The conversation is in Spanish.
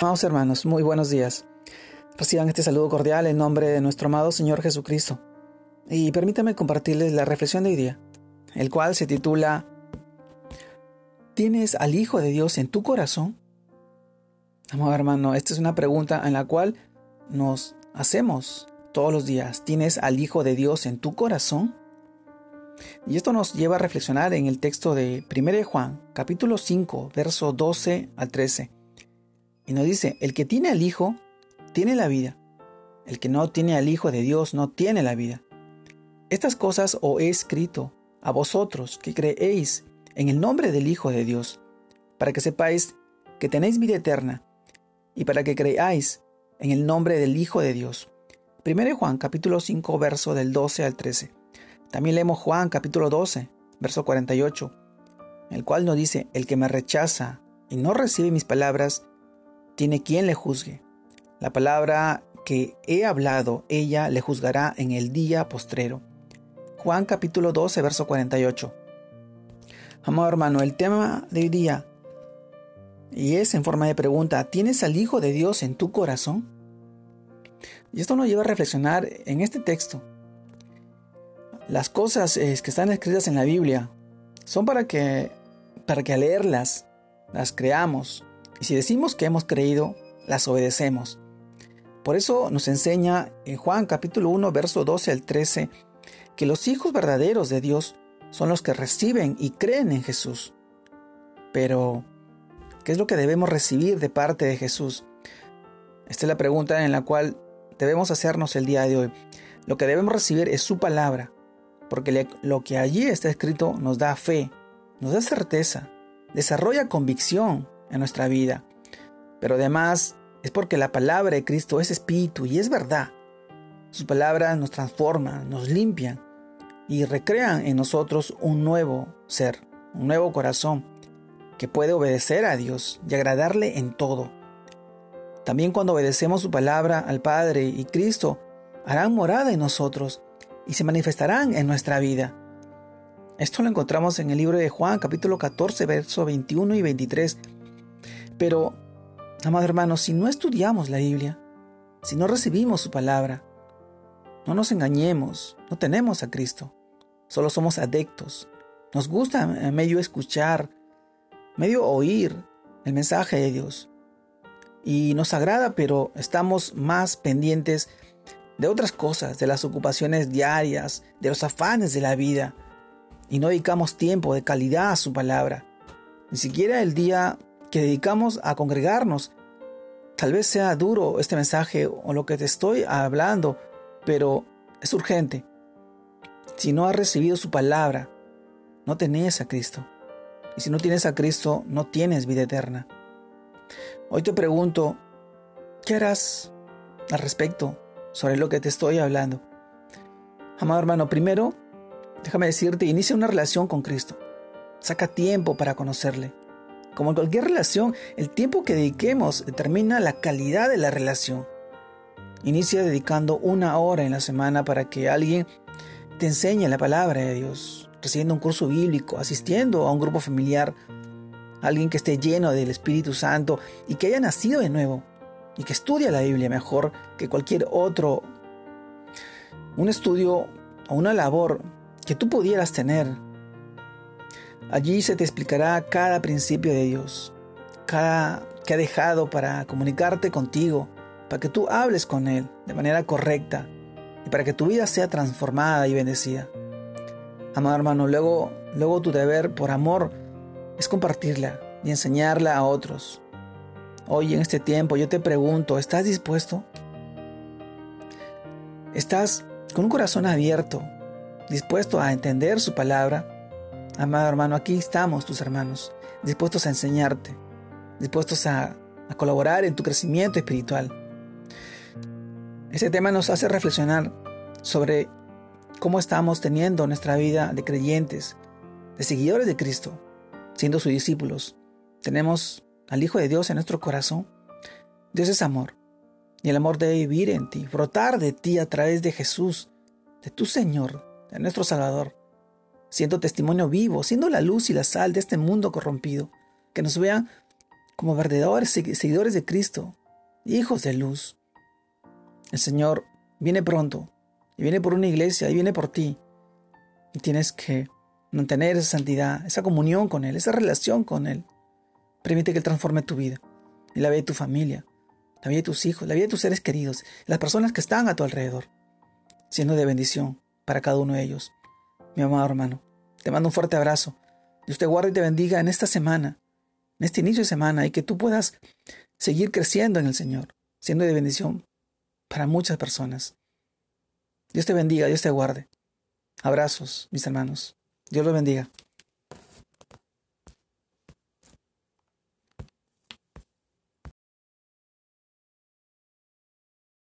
Amados hermanos, muy buenos días. Reciban este saludo cordial en nombre de nuestro amado Señor Jesucristo. Y permítame compartirles la reflexión de hoy día, el cual se titula ¿Tienes al Hijo de Dios en tu corazón? Amado hermano, esta es una pregunta en la cual nos hacemos todos los días. ¿Tienes al Hijo de Dios en tu corazón? Y esto nos lleva a reflexionar en el texto de 1 Juan, capítulo 5, verso 12 al 13 y nos dice, el que tiene al Hijo, tiene la vida. El que no tiene al Hijo de Dios, no tiene la vida. Estas cosas os he escrito a vosotros que creéis en el nombre del Hijo de Dios, para que sepáis que tenéis vida eterna, y para que creáis en el nombre del Hijo de Dios. 1 Juan capítulo 5 verso del 12 al 13. También leemos Juan capítulo 12 verso 48, el cual nos dice, el que me rechaza y no recibe mis palabras, tiene quien le juzgue. La palabra que he hablado, ella le juzgará en el día postrero. Juan capítulo 12, verso 48. Amado hermano, el tema de hoy día, y es en forma de pregunta, ¿tienes al Hijo de Dios en tu corazón? Y esto nos lleva a reflexionar en este texto. Las cosas eh, que están escritas en la Biblia son para que, para que al leerlas las creamos, y si decimos que hemos creído, las obedecemos. Por eso nos enseña en Juan capítulo 1, verso 12 al 13, que los hijos verdaderos de Dios son los que reciben y creen en Jesús. Pero, ¿qué es lo que debemos recibir de parte de Jesús? Esta es la pregunta en la cual debemos hacernos el día de hoy. Lo que debemos recibir es su palabra, porque lo que allí está escrito nos da fe, nos da certeza, desarrolla convicción, en nuestra vida. Pero además es porque la palabra de Cristo es espíritu y es verdad. Sus palabras nos transforman, nos limpian y recrean en nosotros un nuevo ser, un nuevo corazón que puede obedecer a Dios y agradarle en todo. También cuando obedecemos su palabra al Padre y Cristo, harán morada en nosotros y se manifestarán en nuestra vida. Esto lo encontramos en el libro de Juan capítulo 14, versos 21 y 23 pero, amados hermanos, si no estudiamos la Biblia, si no recibimos su palabra, no nos engañemos, no tenemos a Cristo, solo somos adeptos. Nos gusta medio escuchar, medio oír el mensaje de Dios. Y nos agrada, pero estamos más pendientes de otras cosas, de las ocupaciones diarias, de los afanes de la vida. Y no dedicamos tiempo de calidad a su palabra. Ni siquiera el día que dedicamos a congregarnos. Tal vez sea duro este mensaje o lo que te estoy hablando, pero es urgente. Si no has recibido su palabra, no tenés a Cristo. Y si no tienes a Cristo, no tienes vida eterna. Hoy te pregunto, ¿qué harás al respecto sobre lo que te estoy hablando? Amado hermano, primero, déjame decirte, inicia una relación con Cristo. Saca tiempo para conocerle. Como en cualquier relación, el tiempo que dediquemos determina la calidad de la relación. Inicia dedicando una hora en la semana para que alguien te enseñe la palabra de Dios, recibiendo un curso bíblico, asistiendo a un grupo familiar, alguien que esté lleno del Espíritu Santo y que haya nacido de nuevo y que estudie la Biblia mejor que cualquier otro. Un estudio o una labor que tú pudieras tener Allí se te explicará cada principio de Dios, cada que ha dejado para comunicarte contigo, para que tú hables con Él de manera correcta y para que tu vida sea transformada y bendecida. Amado hermano, luego, luego tu deber por amor es compartirla y enseñarla a otros. Hoy en este tiempo yo te pregunto, ¿estás dispuesto? ¿Estás con un corazón abierto, dispuesto a entender su palabra? Amado hermano, aquí estamos tus hermanos, dispuestos a enseñarte, dispuestos a, colaborar en tu crecimiento espiritual. Este tema nos hace reflexionar sobre cómo estamos teniendo nuestra vida de creyentes, de seguidores de Cristo, siendo sus discípulos. Tenemos al Hijo de Dios en nuestro corazón. Dios es amor. Y el amor debe vivir en ti, brotar de ti a través de Jesús, de tu Señor, de nuestro Salvador siendo testimonio vivo, siendo la luz y la sal de este mundo corrompido, que nos vean como verdaderos seguidores de Cristo, hijos de luz. El Señor viene pronto y viene por una iglesia y viene por ti. Y tienes que mantener esa santidad, esa comunión con Él, esa relación con Él. Permite que Él transforme tu vida y la vida de tu familia, la vida de tus hijos, la vida de tus seres queridos, las personas que están a tu alrededor, siendo de bendición para cada uno de ellos. Mi amado hermano, te mando un fuerte abrazo. Dios te guarde y te bendiga en esta semana, en este inicio de semana, y que tú puedas seguir creciendo en el Señor, siendo de bendición para muchas personas. Dios te bendiga, Dios te guarde. Abrazos, mis hermanos. Dios los bendiga.